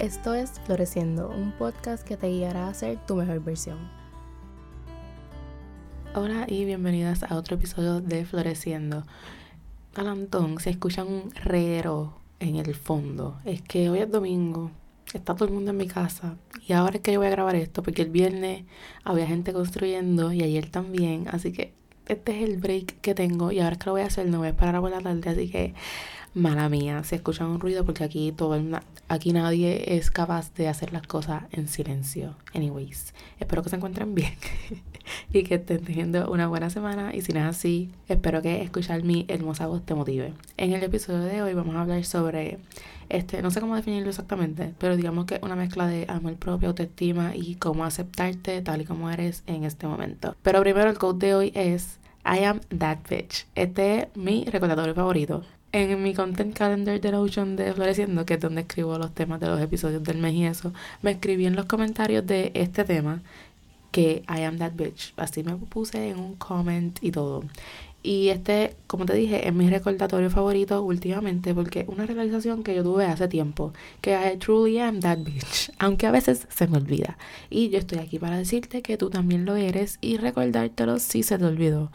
Esto es Floreciendo, un podcast que te guiará a ser tu mejor versión. Hola y bienvenidas a otro episodio de Floreciendo. Alantón, se escuchan un reguero en el fondo. Es que hoy es domingo, está todo el mundo en mi casa y ahora es que yo voy a grabar esto porque el viernes había gente construyendo y ayer también, así que este es el break que tengo y ahora es que lo voy a hacer, no voy a esperar a la tarde, así que mala mía, se escucha un ruido porque aquí todo el, aquí nadie es capaz de hacer las cosas en silencio. Anyways, espero que se encuentren bien y que estén teniendo una buena semana y si no es así, espero que escuchar mi hermosa voz te motive. En el episodio de hoy vamos a hablar sobre este, no sé cómo definirlo exactamente, pero digamos que una mezcla de amor propio, autoestima y cómo aceptarte tal y como eres en este momento. Pero primero el code de hoy es I am that bitch. Este es mi recordatorio favorito en mi content calendar de Notion de Floreciendo, que es donde escribo los temas de los episodios del mes y eso, me escribí en los comentarios de este tema que I am that bitch. Así me puse en un comment y todo. Y este, como te dije, es mi recordatorio favorito últimamente porque una realización que yo tuve hace tiempo, que I truly am that bitch, aunque a veces se me olvida. Y yo estoy aquí para decirte que tú también lo eres y recordártelo si se te olvidó.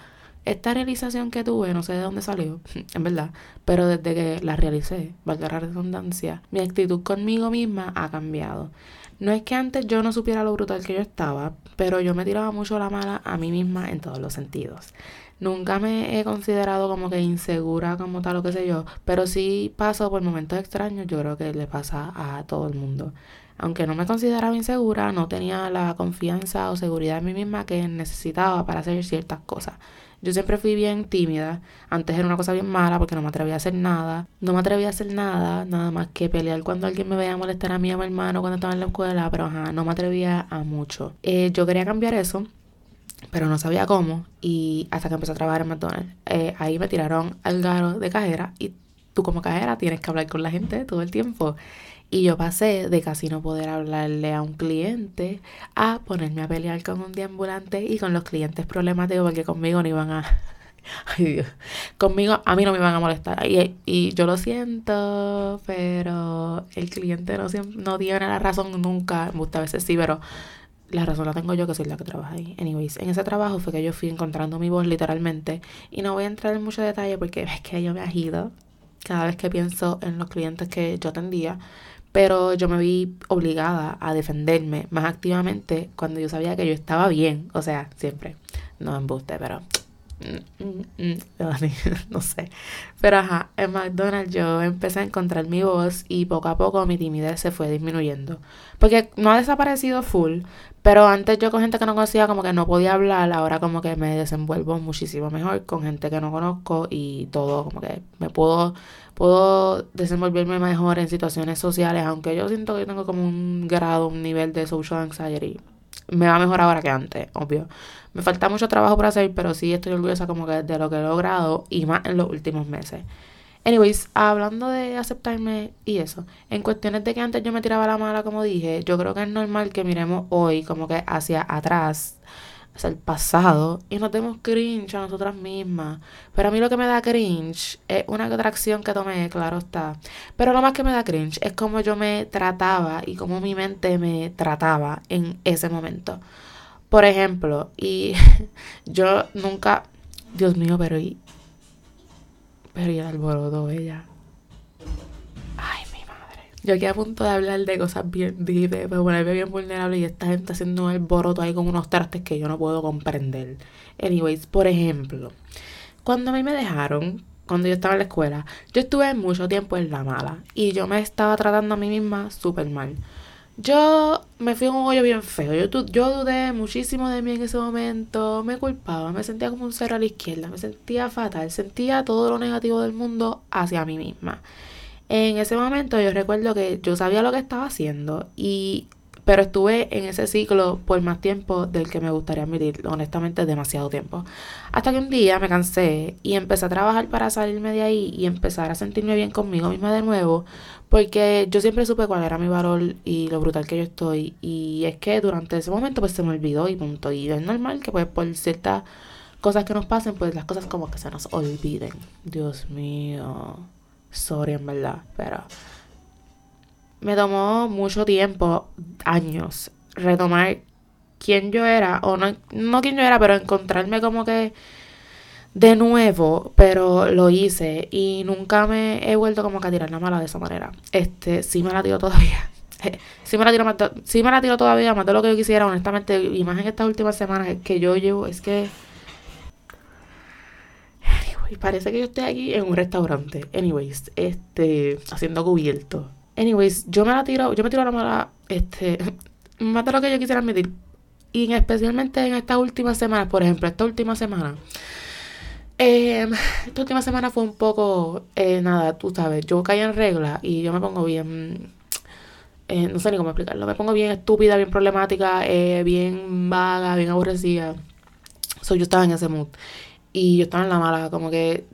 Esta realización que tuve, no sé de dónde salió, en verdad, pero desde que la realicé, valga la redundancia, mi actitud conmigo misma ha cambiado. No es que antes yo no supiera lo brutal que yo estaba, pero yo me tiraba mucho la mala a mí misma en todos los sentidos. Nunca me he considerado como que insegura como tal o qué sé yo, pero sí paso por momentos extraños, yo creo que le pasa a todo el mundo. Aunque no me consideraba insegura, no tenía la confianza o seguridad en mí misma que necesitaba para hacer ciertas cosas. Yo siempre fui bien tímida. Antes era una cosa bien mala porque no me atrevía a hacer nada. No me atrevía a hacer nada, nada más que pelear cuando alguien me veía molestar a mí a mi hermano cuando estaba en la escuela, pero ajá, no me atrevía a mucho. Eh, yo quería cambiar eso, pero no sabía cómo. Y hasta que empecé a trabajar en McDonald's, eh, ahí me tiraron al garo de cajera y tú como cajera tienes que hablar con la gente todo el tiempo. Y yo pasé de casi no poder hablarle a un cliente a ponerme a pelear con un deambulante y con los clientes problemáticos porque conmigo no iban a... Ay Dios. Conmigo a mí no me iban a molestar. Y, yo lo siento, pero el cliente no, no tiene la razón nunca. Muchas veces sí, pero la razón la tengo yo que soy la que trabaja ahí. Anyways, en ese trabajo fue que yo fui encontrando mi voz literalmente. Y no voy a entrar en mucho detalle porque es que yo me agido cada vez que pienso en los clientes que yo atendía pero yo me vi obligada a defenderme más activamente cuando yo sabía que yo estaba bien, o sea, siempre, no embuste, pero no sé. Pero ajá, en McDonald's yo empecé a encontrar mi voz y poco a poco mi timidez se fue disminuyendo. Porque no ha desaparecido full, pero antes yo con gente que no conocía como que no podía hablar, ahora como que me desenvuelvo muchísimo mejor con gente que no conozco y todo como que me puedo puedo desenvolverme mejor en situaciones sociales, aunque yo siento que tengo como un grado, un nivel de social anxiety. Me va mejor ahora que antes, obvio. Me falta mucho trabajo por hacer, pero sí estoy orgullosa como que de lo que he logrado y más en los últimos meses. Anyways, hablando de aceptarme y eso, en cuestiones de que antes yo me tiraba la mala, como dije, yo creo que es normal que miremos hoy como que hacia atrás el pasado y nos demos cringe a nosotras mismas. Pero a mí lo que me da cringe es una atracción que tomé, claro está. Pero lo más que me da cringe es cómo yo me trataba y cómo mi mente me trataba en ese momento. Por ejemplo, y yo nunca, Dios mío, pero y, pero y el alboroto, ella. Yo aquí a punto de hablar de cosas bien deep, de ponerme bien vulnerable y esta gente haciendo el boroto ahí con unos trastes que yo no puedo comprender. Anyways, por ejemplo, cuando a mí me dejaron, cuando yo estaba en la escuela, yo estuve mucho tiempo en la mala y yo me estaba tratando a mí misma súper mal. Yo me fui a un hoyo bien feo. Yo, yo dudé muchísimo de mí en ese momento. Me culpaba, me sentía como un cero a la izquierda, me sentía fatal, sentía todo lo negativo del mundo hacia mí misma. En ese momento yo recuerdo que yo sabía lo que estaba haciendo y pero estuve en ese ciclo por más tiempo del que me gustaría admitir, honestamente demasiado tiempo. Hasta que un día me cansé y empecé a trabajar para salirme de ahí y empezar a sentirme bien conmigo misma de nuevo, porque yo siempre supe cuál era mi valor y lo brutal que yo estoy y es que durante ese momento pues se me olvidó y punto. Y es normal que pues por ciertas cosas que nos pasen, pues las cosas como que se nos olviden. Dios mío sorry en verdad, pero me tomó mucho tiempo, años, retomar quién yo era, o no, no quién yo era, pero encontrarme como que de nuevo, pero lo hice y nunca me he vuelto como que a tirar la mala de esa manera. Este, sí me la tiro todavía. sí me la tiro sí me la tiro todavía más de lo que yo quisiera, honestamente, y más en estas últimas semanas que yo llevo, es que Anyway, parece que yo estoy aquí en un restaurante. Anyways, este, haciendo cubierto. Anyways, yo me la tiro, yo me tiro la mala, este, más de lo que yo quisiera admitir. Y especialmente en estas últimas semanas, por ejemplo, esta última semana eh, esta última semana fue un poco, eh, nada, tú sabes, yo caí en regla y yo me pongo bien, eh, no sé ni cómo explicarlo, me pongo bien estúpida, bien problemática, eh, bien vaga, bien aborrecida. So, yo estaba en ese mood y yo estaba en la mala, como que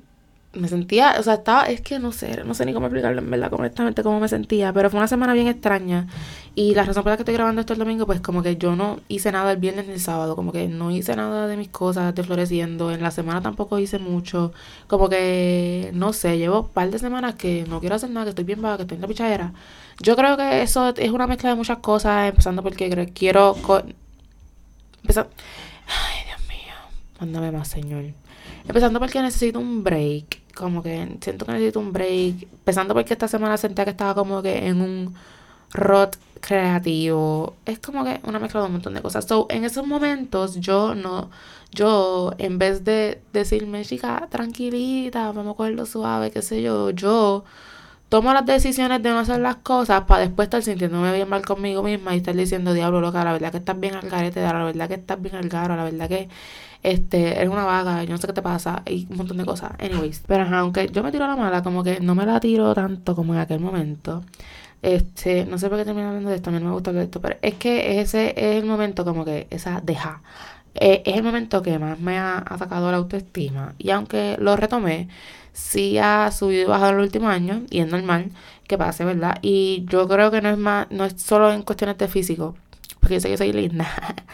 me sentía, o sea, estaba, es que no sé, no sé ni cómo explicarlo en verdad, completamente cómo me sentía, pero fue una semana bien extraña y la razón por la que estoy grabando esto el domingo, pues como que yo no hice nada el viernes ni el sábado, como que no hice nada de mis cosas de floreciendo, en la semana tampoco hice mucho, como que, no sé, llevo un par de semanas que no quiero hacer nada, que estoy bien vaga, que estoy en la pichadera. Yo creo que eso es una mezcla de muchas cosas, empezando porque quiero... Empezar... Ay, Dios mío, mándame más, señor. Empezando porque necesito un break como que siento que necesito un break. Empezando porque esta semana sentía que estaba como que en un rot creativo. Es como que una mezcla de un montón de cosas. So, en esos momentos yo no, yo en vez de decirme, chica, tranquilita, vamos a cogerlo suave, qué sé yo, yo tomo las decisiones de no hacer las cosas para después estar sintiéndome bien mal conmigo misma y estar diciendo, diablo, loca, la verdad que estás bien al garete, la verdad que estás bien al garo, la verdad que este, eres una vaga, yo no sé qué te pasa, y un montón de cosas. Anyways, pero aunque yo me tiro la mala, como que no me la tiro tanto como en aquel momento. Este, no sé por qué termino hablando de esto, a mí no me gusta hablar de esto, pero es que ese es el momento como que esa deja. Eh, es el momento que más me ha atacado la autoestima. Y aunque lo retomé, sí ha subido y bajado en el último año, y es normal que pase, ¿verdad? Y yo creo que no es más, no es solo en cuestiones de físico, porque yo sé que soy linda.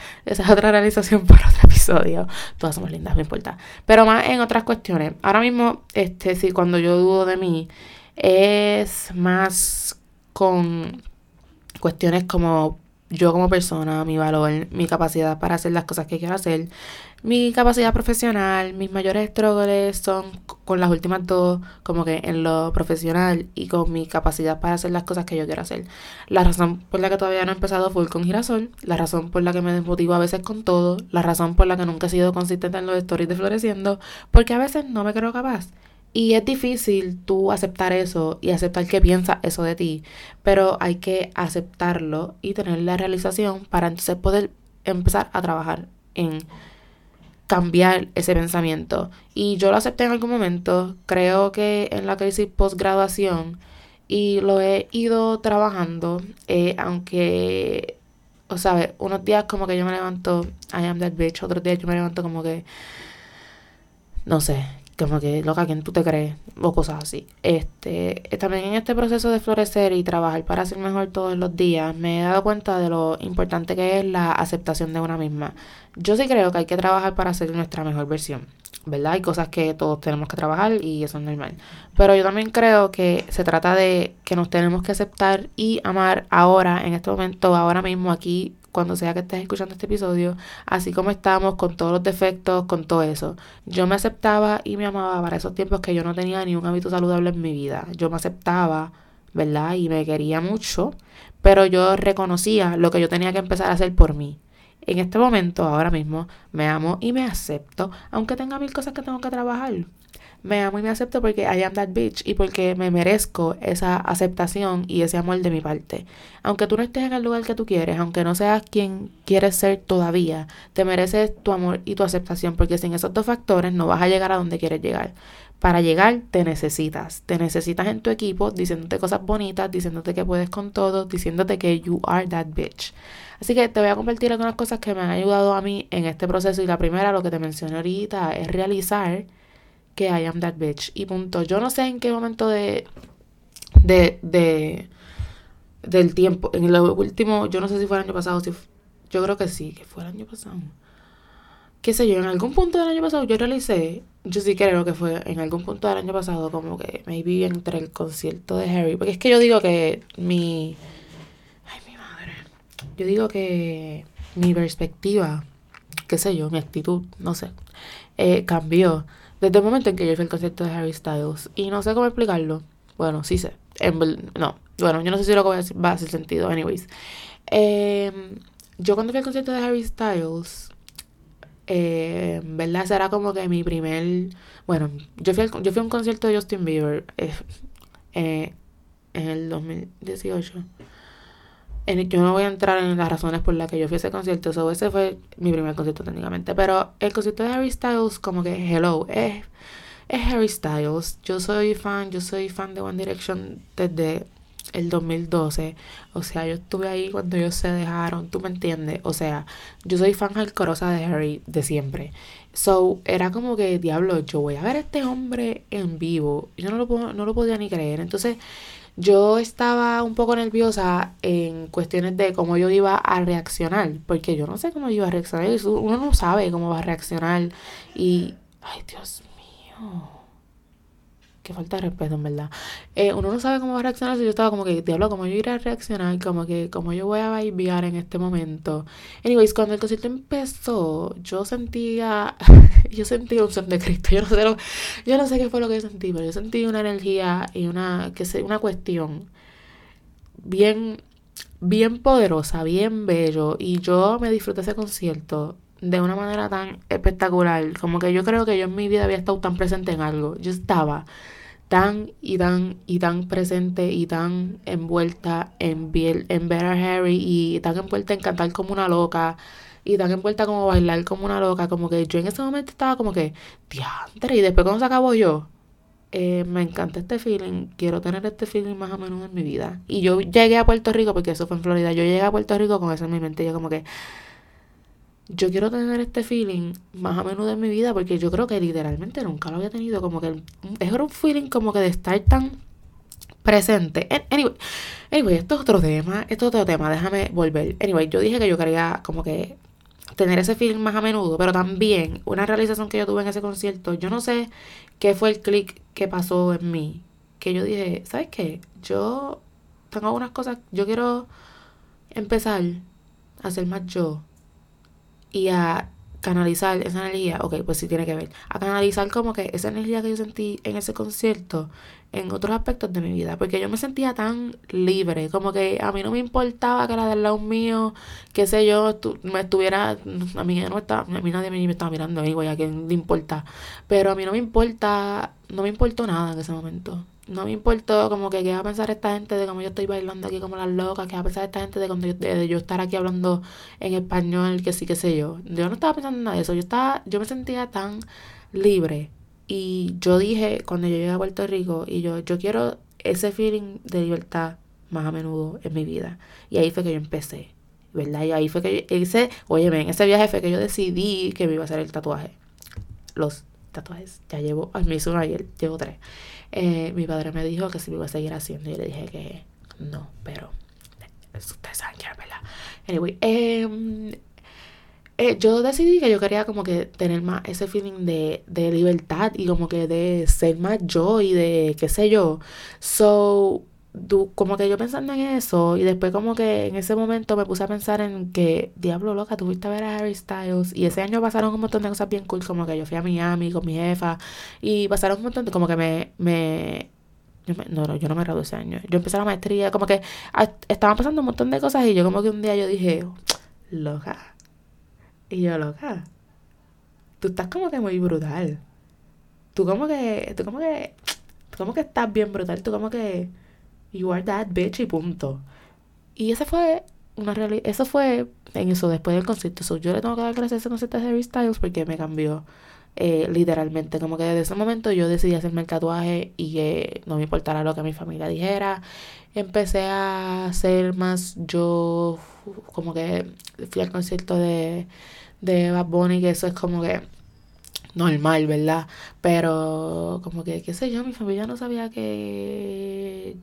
Esa es otra realización para otro episodio. Todas somos lindas, no importa. Pero más en otras cuestiones. Ahora mismo, este, sí, cuando yo dudo de mí, es más con cuestiones como yo como persona, mi valor, mi capacidad para hacer las cosas que quiero hacer, mi capacidad profesional, mis mayores struggles son con las últimas dos, como que en lo profesional y con mi capacidad para hacer las cosas que yo quiero hacer. La razón por la que todavía no he empezado full con girasol, la razón por la que me desmotivo a veces con todo, la razón por la que nunca he sido consistente en los stories de floreciendo, porque a veces no me creo capaz. Y es difícil tú aceptar eso y aceptar que piensa eso de ti, pero hay que aceptarlo y tener la realización para entonces poder empezar a trabajar en cambiar ese pensamiento. Y yo lo acepté en algún momento, creo que en la crisis post-graduación, y lo he ido trabajando, eh, aunque, o sea, unos días como que yo me levanto, I am that bitch, otros días yo me levanto como que, no sé, como que loca, ¿quién tú te crees? O cosas así. Este, también en este proceso de florecer y trabajar para ser mejor todos los días, me he dado cuenta de lo importante que es la aceptación de una misma. Yo sí creo que hay que trabajar para ser nuestra mejor versión, ¿verdad? Hay cosas que todos tenemos que trabajar y eso es normal. Pero yo también creo que se trata de que nos tenemos que aceptar y amar ahora, en este momento, ahora mismo, aquí, cuando sea que estés escuchando este episodio, así como estamos, con todos los defectos, con todo eso. Yo me aceptaba y me amaba para esos tiempos que yo no tenía ni un hábito saludable en mi vida. Yo me aceptaba, ¿verdad? Y me quería mucho, pero yo reconocía lo que yo tenía que empezar a hacer por mí. En este momento, ahora mismo, me amo y me acepto, aunque tenga mil cosas que tengo que trabajar me amo y me acepto porque I am that bitch y porque me merezco esa aceptación y ese amor de mi parte. Aunque tú no estés en el lugar que tú quieres, aunque no seas quien quieres ser todavía, te mereces tu amor y tu aceptación porque sin esos dos factores no vas a llegar a donde quieres llegar. Para llegar te necesitas, te necesitas en tu equipo diciéndote cosas bonitas, diciéndote que puedes con todo, diciéndote que you are that bitch. Así que te voy a compartir algunas cosas que me han ayudado a mí en este proceso y la primera, lo que te mencioné ahorita, es realizar que I am that bitch. Y punto. Yo no sé en qué momento de. de. de del tiempo. En el último. Yo no sé si fue el año pasado. Si, yo creo que sí, que fue el año pasado. qué sé yo, en algún punto del año pasado yo realicé, yo sí creo que fue en algún punto del año pasado, como que me vi entre el concierto de Harry, porque es que yo digo que mi... Ay, mi madre. Yo digo que mi perspectiva, qué sé yo, mi actitud, no sé, eh, cambió desde el momento en que yo fui al concierto de Harry Styles. Y no sé cómo explicarlo. Bueno, sí sé. no, bueno, yo no sé si lo que voy a decir va a hacer sentido. Anyways. Em, yo cuando fui al concierto de Harry Styles, eh, ¿verdad? Será como que mi primer... Bueno, yo fui, yo fui a un concierto de Justin Bieber eh, eh, en el 2018 yo no voy a entrar en las razones por las que yo fui a ese concierto. So, ese fue mi primer concierto técnicamente. Pero el concierto de Harry Styles, como que, hello, es, es Harry Styles. Yo soy fan, yo soy fan de One Direction desde el 2012. O sea, yo estuve ahí cuando ellos se dejaron, tú me entiendes. O sea, yo soy fan alcorosa de Harry de siempre. So, era como que, diablo, yo voy a ver a este hombre en vivo. Yo no lo, no lo podía ni creer. Entonces, yo estaba un poco nerviosa en cuestiones de cómo yo iba a reaccionar, porque yo no sé cómo iba a reaccionar, uno no sabe cómo va a reaccionar y, ay Dios mío, que falta de respeto, en verdad. Eh, uno no sabe cómo va a reaccionar. Yo estaba como que, diablo, cómo yo iré a reaccionar, como que, como yo voy a viajar en este momento. Anyways, cuando el concierto empezó, yo sentía, yo sentí un son de Cristo. Yo no sé lo, yo no sé qué fue lo que sentí, pero yo sentí una energía y una, que sé, una cuestión bien, bien poderosa, bien bello. Y yo me disfruté ese concierto de una manera tan espectacular. Como que yo creo que yo en mi vida había estado tan presente en algo. Yo estaba tan y tan y tan presente y tan envuelta en, en a Harry y tan envuelta en cantar como una loca y tan envuelta como bailar como una loca, como que yo en ese momento estaba como que, diantre, y después cuando se acabó yo, eh, me encanta este feeling, quiero tener este feeling más o menos en mi vida. Y yo llegué a Puerto Rico, porque eso fue en Florida, yo llegué a Puerto Rico con eso en mi mente, yo como que, yo quiero tener este feeling más a menudo en mi vida porque yo creo que literalmente nunca lo había tenido. Como que es un feeling como que de estar tan presente. Anyway, anyway, esto es otro tema. Esto es otro tema. Déjame volver. Anyway, yo dije que yo quería como que tener ese feeling más a menudo, pero también una realización que yo tuve en ese concierto. Yo no sé qué fue el clic que pasó en mí. Que yo dije, ¿sabes qué? Yo tengo algunas cosas. Yo quiero empezar a ser más yo y a canalizar esa energía, ok, pues sí tiene que ver, a canalizar como que esa energía que yo sentí en ese concierto en otros aspectos de mi vida, porque yo me sentía tan libre, como que a mí no me importaba que la del lado mío, qué sé yo, me estuviera, a mí no estaba, a mí nadie me, estaba mirando, igual a quién le importa, pero a mí no me importa, no me importó nada en ese momento, no me importó como que qué va a pensar esta gente de cómo yo estoy bailando aquí como las locas, qué va a pensar esta gente de, cuando yo, de, yo estar aquí hablando en español, que sí, qué sé yo. Yo no estaba pensando en nada de eso, yo estaba, yo me sentía tan libre. Y yo dije, cuando yo llegué a Puerto Rico, y yo, yo quiero ese feeling de libertad más a menudo en mi vida. Y ahí fue que yo empecé, ¿verdad? Y ahí fue que yo hice, oye, en ese viaje fue que yo decidí que me iba a hacer el tatuaje. Los tatuajes, ya llevo, me hizo uno ayer, llevo tres. Eh, mi padre me dijo que si me iba a seguir haciendo. Y le dije que no, pero ustedes saben que verdad. Anyway, em, eh, yo decidí que yo quería como que tener más ese feeling de, de libertad y como que de ser más yo y de qué sé yo. So, como que yo pensando en eso y después como que en ese momento me puse a pensar en que, diablo loca, tuviste a ver a Harry Styles y ese año pasaron un montón de cosas bien cool, como que yo fui a Miami con mi jefa y pasaron un montón de, como que me, me, no, no, yo no me gradué ese año, yo empecé la maestría, como que estaban pasando un montón de cosas y yo como que un día yo dije, loca, y yo loca, tú estás como que muy brutal, tú como que, tú como que, tú como que estás bien brutal, tú como que You are that bitch y punto. Y ese fue una realidad. Eso fue en eso, después del concierto. yo le tengo que dar gracias a ese concierto de Harry Styles porque me cambió. Eh, literalmente, como que desde ese momento yo decidí hacerme el tatuaje y que no me importara lo que mi familia dijera. Empecé a ser más yo, como que fui al concierto de, de Bad Bunny, que eso es como que normal, ¿verdad? Pero como que, qué sé yo, mi familia no sabía que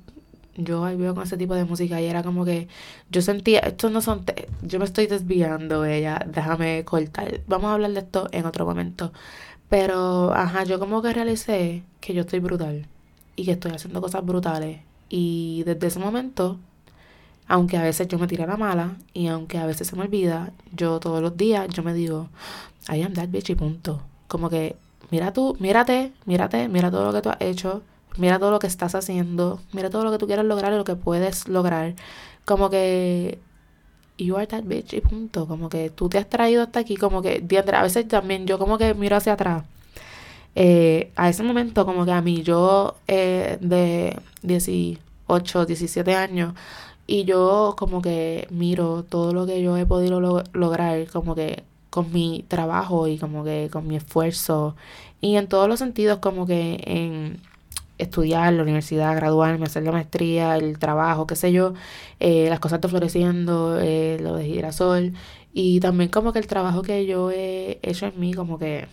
yo ahí veo con ese tipo de música y era como que yo sentía, estos no son, yo me estoy desviando, ella, déjame cortar, vamos a hablar de esto en otro momento. Pero, ajá, yo como que realicé que yo estoy brutal y que estoy haciendo cosas brutales. Y desde ese momento, aunque a veces yo me tire la mala y aunque a veces se me olvida, yo todos los días yo me digo, I am that bitch y punto. Como que, mira tú, mírate, mírate, mira todo lo que tú has hecho mira todo lo que estás haciendo, mira todo lo que tú quieres lograr y lo que puedes lograr. Como que you are that bitch y punto. Como que tú te has traído hasta aquí, como que a veces también yo como que miro hacia atrás. Eh, a ese momento como que a mí yo eh, de 18, 17 años y yo como que miro todo lo que yo he podido lograr como que con mi trabajo y como que con mi esfuerzo y en todos los sentidos como que en estudiar, la universidad, graduarme, hacer la maestría, el trabajo, qué sé yo, eh, las cosas están floreciendo, eh, lo de girasol, y también como que el trabajo que yo he hecho en mí, como que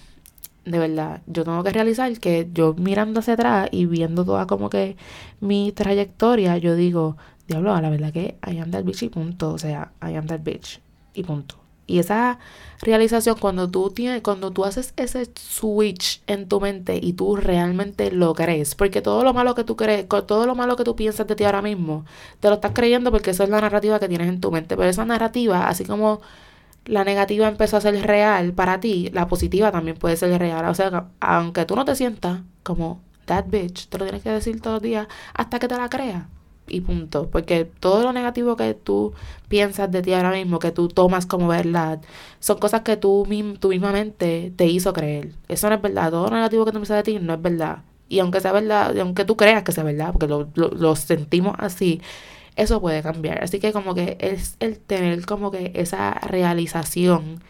de verdad, yo tengo que realizar que yo mirando hacia atrás y viendo toda como que mi trayectoria, yo digo, diablo, la verdad que I am that bitch y punto, o sea, I am that bitch y punto. Y esa realización, cuando tú tienes, cuando tú haces ese switch en tu mente y tú realmente lo crees, porque todo lo malo que tú crees, todo lo malo que tú piensas de ti ahora mismo, te lo estás creyendo porque esa es la narrativa que tienes en tu mente. Pero esa narrativa, así como la negativa empezó a ser real para ti, la positiva también puede ser real. O sea, aunque tú no te sientas como that bitch, te lo tienes que decir todos los días hasta que te la creas y punto. Porque todo lo negativo que tú piensas de ti ahora mismo, que tú tomas como verdad, son cosas que tú, tu misma mente te hizo creer. Eso no es verdad. Todo lo negativo que tú piensas de ti no es verdad. Y aunque sea verdad, aunque tú creas que sea verdad, porque lo, lo, sentimos así, eso puede cambiar. Así que como que es el tener como que esa realización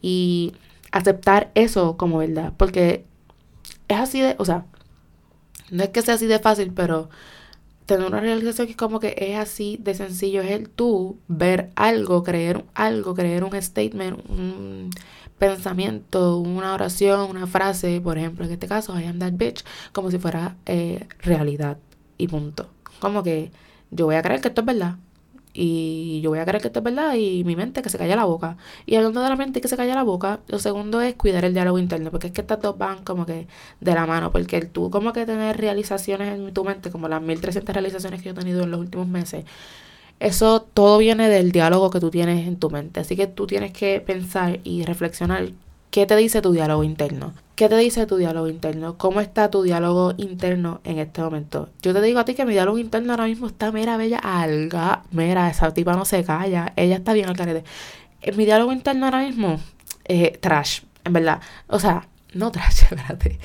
y aceptar eso como verdad. Porque es así de, o sea, no es que sea así de fácil, pero tener una realización que es como que es así de sencillo, es el tú ver algo, creer algo, creer un statement, un pensamiento, una oración, una frase, por ejemplo, en este caso, I am that bitch, como si fuera eh, realidad y punto. Como que yo voy a creer que esto es verdad y yo voy a creer que esto es verdad y mi mente que se calla la boca. Y hablando de la mente que se calla la boca, lo segundo es cuidar el diálogo interno, porque es que estas dos van como que de la mano, porque el tú como que tener realizaciones en tu mente, como las 1300 realizaciones que yo he tenido en los últimos meses, eso todo viene del diálogo que tú tienes en tu mente. Así que tú tienes que pensar y reflexionar qué te dice tu diálogo interno. ¿Qué te dice tu diálogo interno? ¿Cómo está tu diálogo interno en este momento? Yo te digo a ti que mi diálogo interno ahora mismo está mera bella alga. Mira, esa tipa no se calla. Ella está bien al carete. Eh, mi diálogo interno ahora mismo, eh, trash, en verdad. O sea, no trash, espérate.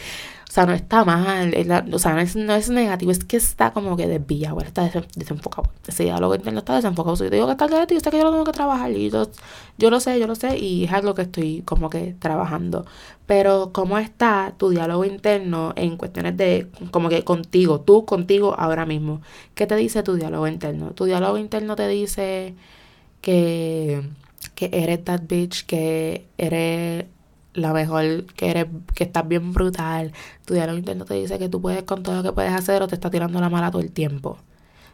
O sea, no está mal, o sea, no es, no es, negativo, es que está como que desviado, está desenfocado. Ese diálogo interno está desenfocado. Si yo te digo que está el yo sé que yo lo tengo que trabajar y yo, yo lo sé, yo lo sé y es algo que estoy como que trabajando. Pero cómo está tu diálogo interno en cuestiones de como que contigo, tú contigo ahora mismo. ¿Qué te dice tu diálogo interno? Tu diálogo interno te dice que, que eres that bitch, que eres la mejor, que eres, que estás bien brutal, tu diálogo interno te dice que tú puedes con todo lo que puedes hacer o te está tirando la mala todo el tiempo.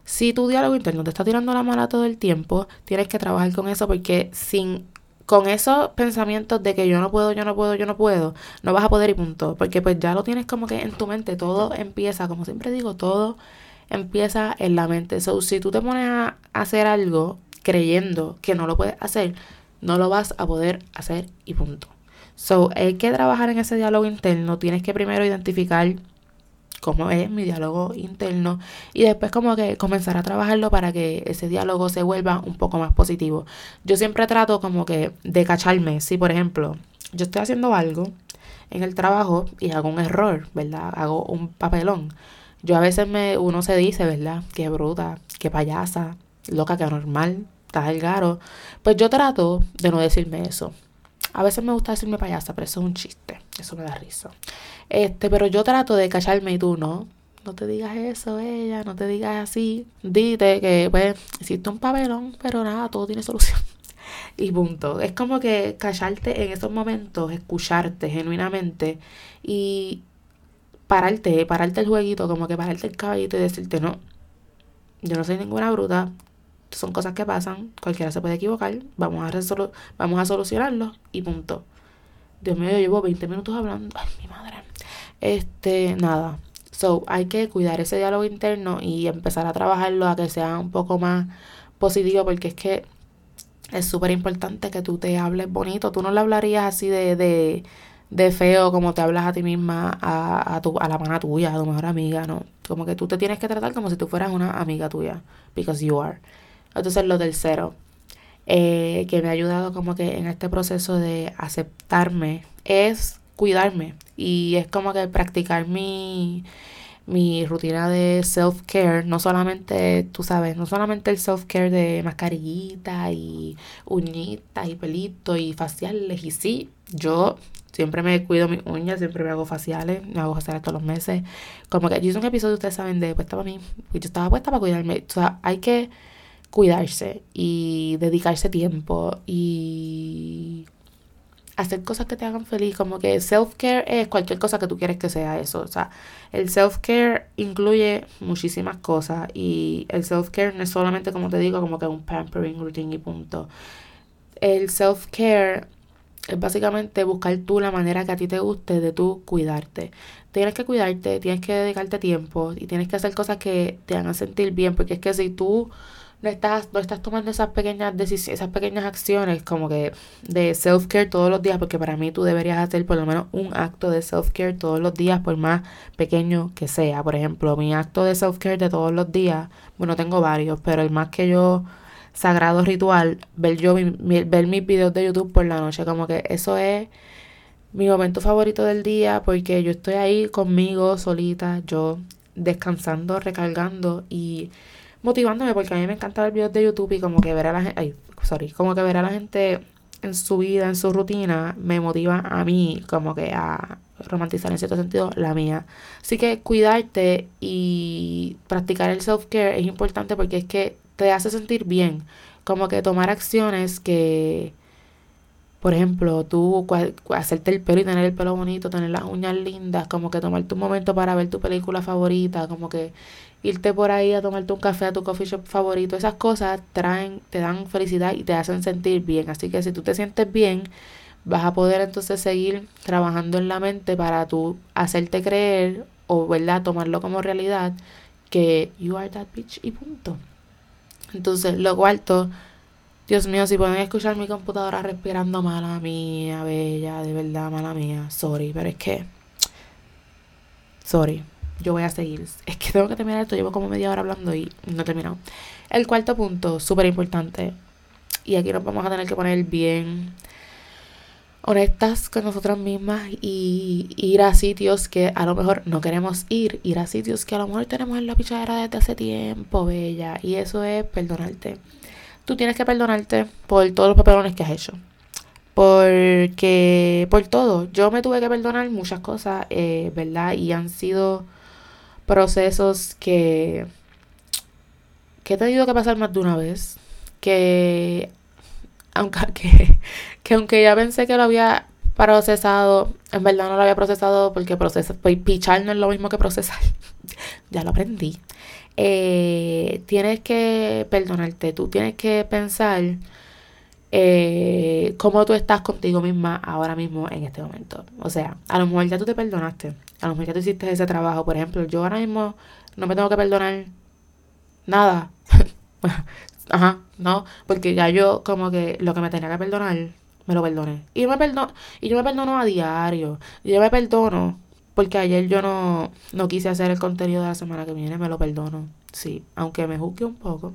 Si tu diálogo interno te está tirando la mala todo el tiempo, tienes que trabajar con eso porque sin con esos pensamientos de que yo no puedo, yo no puedo, yo no puedo, no vas a poder y punto, porque pues ya lo tienes como que en tu mente, todo empieza, como siempre digo, todo empieza en la mente. So, si tú te pones a hacer algo creyendo que no lo puedes hacer, no lo vas a poder hacer y punto. So, hay que trabajar en ese diálogo interno. Tienes que primero identificar cómo es mi diálogo interno y después como que comenzar a trabajarlo para que ese diálogo se vuelva un poco más positivo. Yo siempre trato como que de cacharme. Si, por ejemplo, yo estoy haciendo algo en el trabajo y hago un error, ¿verdad? Hago un papelón. Yo a veces me, uno se dice, ¿verdad? Qué bruta, qué payasa, loca, que anormal, estás el garo. Pues yo trato de no decirme eso. A veces me gusta decirme payasa, pero eso es un chiste. Eso me da risa. Este, pero yo trato de cacharme y tú no. No te digas eso, ella, no te digas así. Dite que, pues, hiciste un papelón, pero nada, todo tiene solución. Y punto. Es como que callarte en esos momentos, escucharte genuinamente y pararte, pararte el jueguito, como que pararte el caballito y decirte, no, yo no soy ninguna bruta, son cosas que pasan, cualquiera se puede equivocar, vamos a, vamos a solucionarlo y punto. Dios mío, yo llevo 20 minutos hablando, ay, mi madre. Este, nada. So, hay que cuidar ese diálogo interno y empezar a trabajarlo a que sea un poco más positivo porque es que es súper importante que tú te hables bonito. Tú no le hablarías así de, de, de feo como te hablas a ti misma, a, a, tu, a la pana tuya, a tu mejor amiga, ¿no? Como que tú te tienes que tratar como si tú fueras una amiga tuya, because you are. Entonces lo del cero, eh, que me ha ayudado como que en este proceso de aceptarme, es cuidarme. Y es como que practicar mi mi rutina de self-care, no solamente, tú sabes, no solamente el self-care de mascarillita y uñitas y pelitos y faciales, y sí, yo siempre me cuido mis uñas, siempre me hago faciales, me hago faciales todos los meses, como que yo hice un episodio, ustedes saben, de puesta para mí, yo estaba puesta para cuidarme, o sea, hay que cuidarse y dedicarse tiempo y hacer cosas que te hagan feliz, como que self-care es cualquier cosa que tú quieres que sea eso, o sea, el self-care incluye muchísimas cosas y el self-care no es solamente, como te digo, como que un pampering routine y punto. El self-care es básicamente buscar tú la manera que a ti te guste de tú cuidarte. Tienes que cuidarte, tienes que dedicarte tiempo y tienes que hacer cosas que te hagan sentir bien, porque es que si tú no estás, no estás tomando esas pequeñas decisiones, esas pequeñas acciones como que de self-care todos los días, porque para mí tú deberías hacer por lo menos un acto de self-care todos los días, por más pequeño que sea. Por ejemplo, mi acto de self-care de todos los días, bueno, tengo varios, pero el más que yo sagrado ritual, ver yo ver mis videos de YouTube por la noche, como que eso es mi momento favorito del día porque yo estoy ahí conmigo solita, yo descansando, recargando y motivándome porque a mí me encanta ver videos de YouTube y como que ver a la gente, ay, sorry, como que ver a la gente en su vida, en su rutina, me motiva a mí como que a romantizar en cierto sentido la mía. Así que cuidarte y practicar el self-care es importante porque es que te hace sentir bien, como que tomar acciones que por ejemplo, tú hacerte el pelo y tener el pelo bonito, tener las uñas lindas, como que tomarte un momento para ver tu película favorita, como que irte por ahí a tomarte un café a tu coffee shop favorito, esas cosas traen, te dan felicidad y te hacen sentir bien. Así que si tú te sientes bien, vas a poder entonces seguir trabajando en la mente para tú hacerte creer o, ¿verdad?, tomarlo como realidad que you are that bitch y punto. Entonces, lo cuarto Dios mío, si pueden escuchar mi computadora respirando, mala mía, bella, de verdad, mala mía. Sorry, pero es que. Sorry, yo voy a seguir. Es que tengo que terminar esto. Llevo como media hora hablando y no he terminado. El cuarto punto, súper importante. Y aquí nos vamos a tener que poner bien honestas con nosotras mismas y ir a sitios que a lo mejor no queremos ir, ir a sitios que a lo mejor tenemos en la pichadera desde hace tiempo, bella. Y eso es perdonarte tú tienes que perdonarte por todos los papelones que has hecho. Porque, por todo, yo me tuve que perdonar muchas cosas, eh, ¿verdad? Y han sido procesos que, que he tenido que pasar más de una vez. Que, aunque, que, que aunque ya pensé que lo había procesado, en verdad no lo había procesado porque procesa, pues, pichar no es lo mismo que procesar. ya lo aprendí eh, tienes que perdonarte, tú tienes que pensar eh, cómo tú estás contigo misma ahora mismo en este momento. O sea, a lo mejor ya tú te perdonaste, a lo mejor ya tú hiciste ese trabajo. Por ejemplo, yo ahora mismo no me tengo que perdonar nada. Ajá, no, porque ya yo como que lo que me tenía que perdonar, me lo perdoné. Y yo me perdono, y yo me perdono a diario. Yo me perdono porque ayer yo no, no quise hacer el contenido de la semana que viene, me lo perdono. Sí, aunque me juzgue un poco,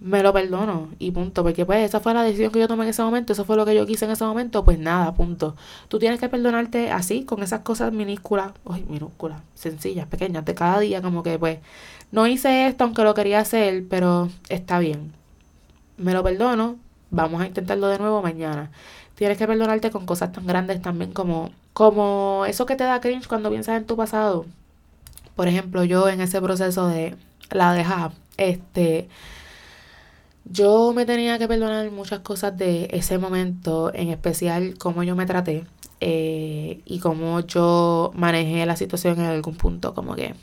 me lo perdono y punto. Porque pues esa fue la decisión que yo tomé en ese momento, eso fue lo que yo quise en ese momento, pues nada, punto. Tú tienes que perdonarte así, con esas cosas minúsculas, uy, minúsculas, sencillas, pequeñas, de cada día, como que pues no hice esto aunque lo quería hacer, pero está bien. Me lo perdono, vamos a intentarlo de nuevo mañana. Tienes que perdonarte con cosas tan grandes también como, como eso que te da cringe cuando piensas en tu pasado. Por ejemplo, yo en ese proceso de la deja, este, yo me tenía que perdonar muchas cosas de ese momento, en especial cómo yo me traté eh, y cómo yo manejé la situación en algún punto, como que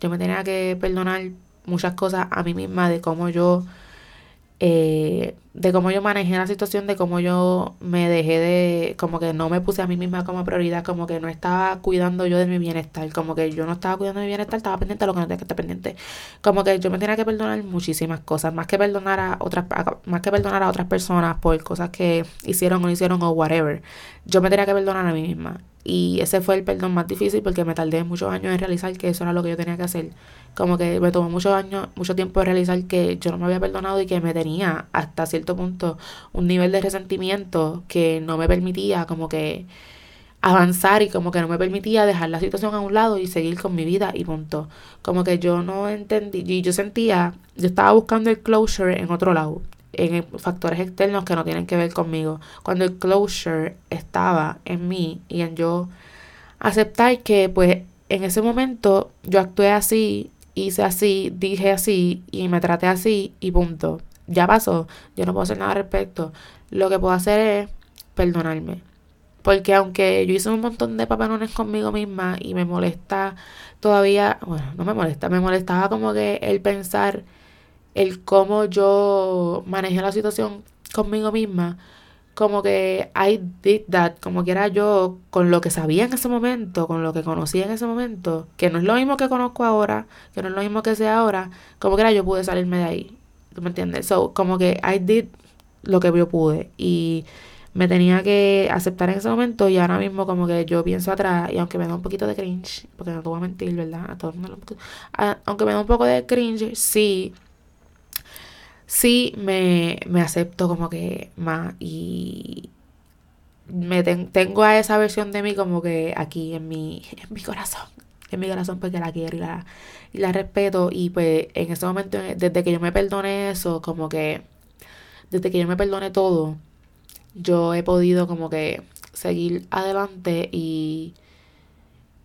yo me tenía que perdonar muchas cosas a mí misma de cómo yo eh, de cómo yo manejé la situación, de cómo yo me dejé de, como que no me puse a mí misma como prioridad, como que no estaba cuidando yo de mi bienestar, como que yo no estaba cuidando de mi bienestar, estaba pendiente de lo que no tenía que estar pendiente. Como que yo me tenía que perdonar muchísimas cosas, más que perdonar a otras, más que perdonar a otras personas por cosas que hicieron o no hicieron o whatever. Yo me tenía que perdonar a mí misma. Y ese fue el perdón más difícil porque me tardé muchos años en realizar que eso era lo que yo tenía que hacer. Como que me tomó muchos años, mucho tiempo de realizar que yo no me había perdonado y que me tenía hasta cierto punto un nivel de resentimiento que no me permitía como que avanzar y como que no me permitía dejar la situación a un lado y seguir con mi vida y punto. Como que yo no entendí, y yo sentía, yo estaba buscando el closure en otro lado en factores externos que no tienen que ver conmigo. Cuando el closure estaba en mí y en yo aceptar que pues en ese momento yo actué así, hice así, dije así y me traté así y punto. Ya pasó, yo no puedo hacer nada al respecto. Lo que puedo hacer es perdonarme. Porque aunque yo hice un montón de papelones conmigo misma y me molesta todavía, bueno, no me molesta, me molestaba como que el pensar el cómo yo manejé la situación conmigo misma, como que I did that, como que era yo con lo que sabía en ese momento, con lo que conocía en ese momento, que no es lo mismo que conozco ahora, que no es lo mismo que sé ahora, como que era yo pude salirme de ahí. ¿Tú me entiendes? So, como que I did lo que yo pude y me tenía que aceptar en ese momento y ahora mismo como que yo pienso atrás y aunque me da un poquito de cringe, porque no te voy a mentir, ¿verdad? A todo el mundo, aunque me da un poco de cringe, sí sí me, me acepto como que más y me tengo a esa versión de mí como que aquí en mi, en mi corazón. En mi corazón porque la quiero y la, y la respeto. Y pues en ese momento, desde que yo me perdone eso, como que desde que yo me perdone todo, yo he podido como que seguir adelante y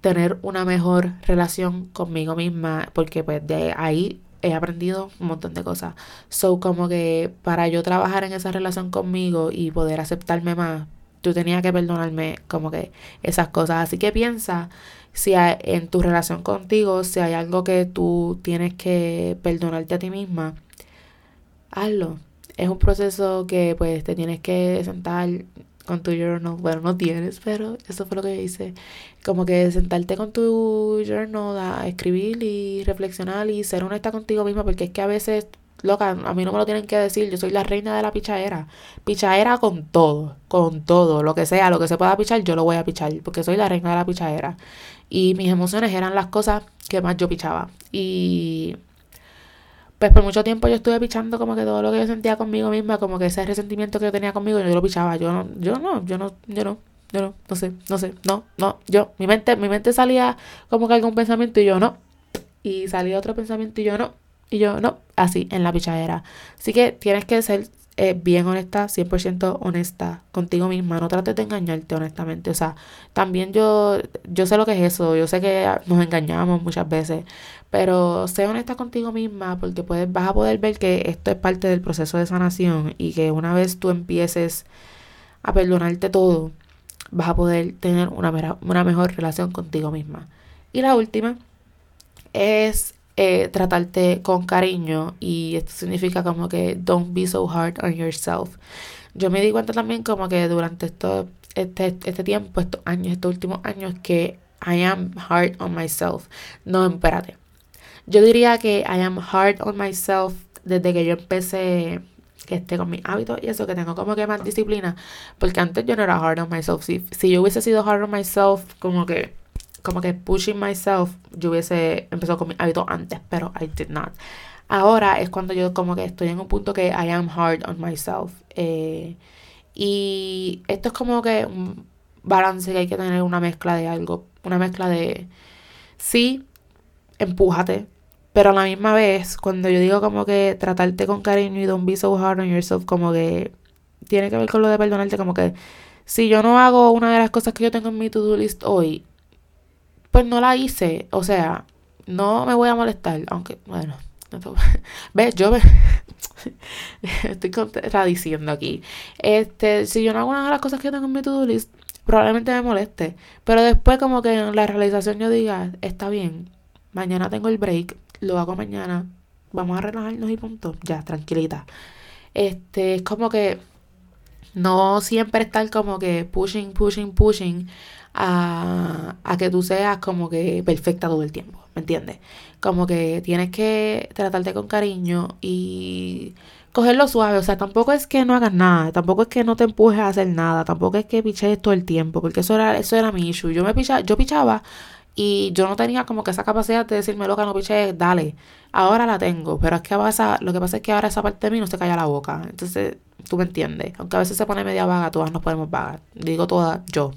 tener una mejor relación conmigo misma. Porque pues de ahí he aprendido un montón de cosas. So, como que para yo trabajar en esa relación conmigo y poder aceptarme más, tú tenías que perdonarme como que esas cosas. Así que piensa si en tu relación contigo, si hay algo que tú tienes que perdonarte a ti misma, hazlo. Es un proceso que pues te tienes que sentar con tu journal. Bueno, no tienes, pero eso fue lo que hice. Como que sentarte con tu journal a escribir y reflexionar y ser honesta contigo misma, porque es que a veces, loca, a mí no me lo tienen que decir. Yo soy la reina de la pichadera. Pichadera con todo, con todo, lo que sea, lo que se pueda pichar, yo lo voy a pichar, porque soy la reina de la pichadera. Y mis emociones eran las cosas que más yo pichaba. Y pues por mucho tiempo yo estuve pichando como que todo lo que yo sentía conmigo misma, como que ese resentimiento que yo tenía conmigo, yo lo pichaba. Yo no, yo no, yo no, yo no, yo no, no sé, no sé, no, no, yo, mi mente, mi mente salía como que algún pensamiento y yo no. Y salía otro pensamiento y yo no. Y yo no, así, en la pichadera. Así que tienes que ser eh, bien honesta, 100% honesta contigo misma. No trates de engañarte, honestamente. O sea, también yo, yo sé lo que es eso. Yo sé que nos engañamos muchas veces. Pero sé honesta contigo misma porque puedes, vas a poder ver que esto es parte del proceso de sanación y que una vez tú empieces a perdonarte todo, vas a poder tener una, una mejor relación contigo misma. Y la última es eh, tratarte con cariño y esto significa como que don't be so hard on yourself. Yo me di cuenta también como que durante esto, este, este tiempo, estos años, estos últimos años que I am hard on myself. No, espérate. Yo diría que I am hard on myself desde que yo empecé que esté con mis hábitos y eso, que tengo como que más disciplina. Porque antes yo no era hard on myself. Si, si yo hubiese sido hard on myself, como que, como que pushing myself, yo hubiese empezado con mis hábitos antes, pero I did not. Ahora es cuando yo como que estoy en un punto que I am hard on myself. Eh, y esto es como que un balance que hay que tener una mezcla de algo. Una mezcla de sí, empújate. Pero a la misma vez, cuando yo digo como que tratarte con cariño y don't be so hard on yourself, como que tiene que ver con lo de perdonarte, como que si yo no hago una de las cosas que yo tengo en mi to-do list hoy, pues no la hice. O sea, no me voy a molestar, aunque, bueno, ves, yo me estoy contradiciendo aquí. Este, si yo no hago una de las cosas que tengo en mi to-do list, probablemente me moleste. Pero después como que en la realización yo diga, está bien, mañana tengo el break, lo hago mañana, vamos a relajarnos y punto, ya, tranquilita. Este, es como que no siempre estar como que pushing, pushing, pushing a, que tú seas como que perfecta todo el tiempo, ¿me entiendes? Como que tienes que tratarte con cariño y cogerlo suave. O sea, tampoco es que no hagas nada, tampoco es que no te empujes a hacer nada, tampoco es que piches todo el tiempo, porque eso era, eso era mi issue. Yo me pichaba, yo pichaba y yo no tenía como que esa capacidad de decirme loca, no piches, dale. Ahora la tengo, pero es que pasa, lo que pasa es que ahora esa parte de mí no se calla la boca. Entonces, tú me entiendes. Aunque a veces se pone media vaga, todas nos podemos vagar. Digo todas, yo.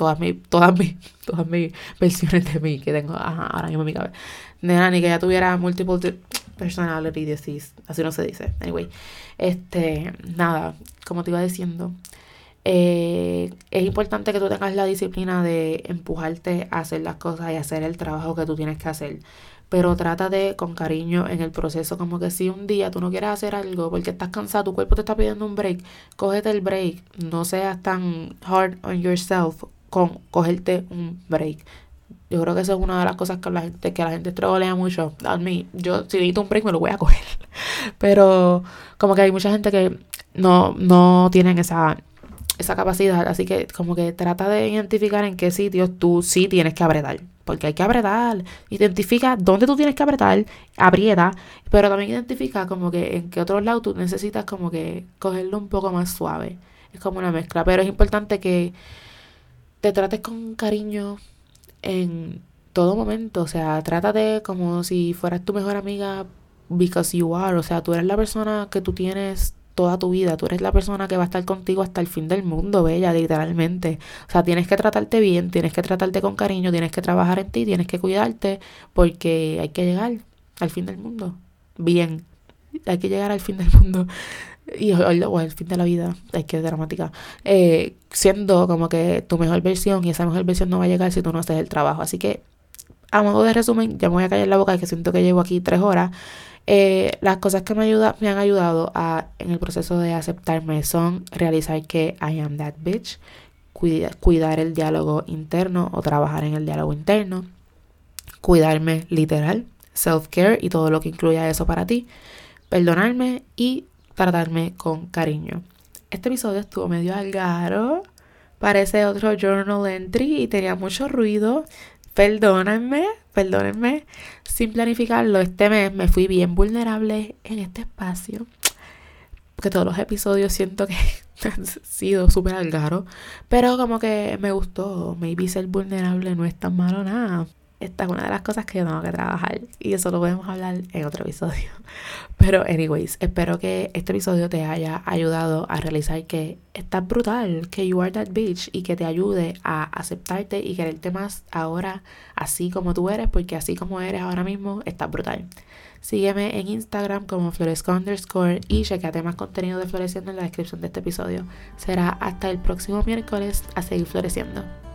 Todas mis, todas mis, todas mis versiones de mí que tengo ajá, ahora mismo en mi cabeza. Nena, ni que ya tuviera multiple personality disease. Así no se dice. Anyway. Este, nada, como te iba diciendo. Eh, es importante que tú tengas la disciplina de empujarte a hacer las cosas y hacer el trabajo que tú tienes que hacer. Pero trata de, con cariño, en el proceso, como que si un día tú no quieres hacer algo porque estás cansado, tu cuerpo te está pidiendo un break, cógete el break. No seas tan hard on yourself con cogerte un break. Yo creo que eso es una de las cosas que la gente, que la gente trolea mucho. A mí, yo si necesito un break me lo voy a coger. Pero como que hay mucha gente que no, no tienen esa, esa capacidad. Así que como que trata de identificar en qué sitios tú sí tienes que apretar. Porque hay que apretar. Identifica dónde tú tienes que apretar, aprieta. Pero también identifica como que en qué otros lados tú necesitas como que cogerlo un poco más suave. Es como una mezcla. Pero es importante que te trates con cariño en todo momento. O sea, trátate como si fueras tu mejor amiga because you are. O sea, tú eres la persona que tú tienes toda tu vida. Tú eres la persona que va a estar contigo hasta el fin del mundo, bella, literalmente. O sea, tienes que tratarte bien, tienes que tratarte con cariño, tienes que trabajar en ti, tienes que cuidarte, porque hay que llegar al fin del mundo. Bien, hay que llegar al fin del mundo y o, al fin de la vida, hay que dramática, eh, siendo como que tu mejor versión y esa mejor versión no va a llegar si tú no haces el trabajo. Así que, a modo de resumen, ya me voy a callar la boca que siento que llevo aquí tres horas. Eh, las cosas que me, ayuda, me han ayudado a, en el proceso de aceptarme son realizar que I am that bitch, cuidar el diálogo interno o trabajar en el diálogo interno, cuidarme literal, self-care y todo lo que incluya eso para ti, perdonarme y tratarme con cariño. Este episodio estuvo medio algaro, parece otro journal entry y tenía mucho ruido. Perdónenme, perdónenme. Sin planificarlo, este mes me fui bien vulnerable en este espacio. Porque todos los episodios siento que han sido súper algaro. Pero como que me gustó. Maybe ser vulnerable no es tan malo nada esta es una de las cosas que yo tengo que trabajar y eso lo podemos hablar en otro episodio. Pero anyways, espero que este episodio te haya ayudado a realizar que estás brutal, que you are that bitch y que te ayude a aceptarte y quererte más ahora así como tú eres, porque así como eres ahora mismo, estás brutal. Sígueme en Instagram como floresco underscore y chequeate más contenido de Floreciendo en la descripción de este episodio. Será hasta el próximo miércoles a seguir floreciendo.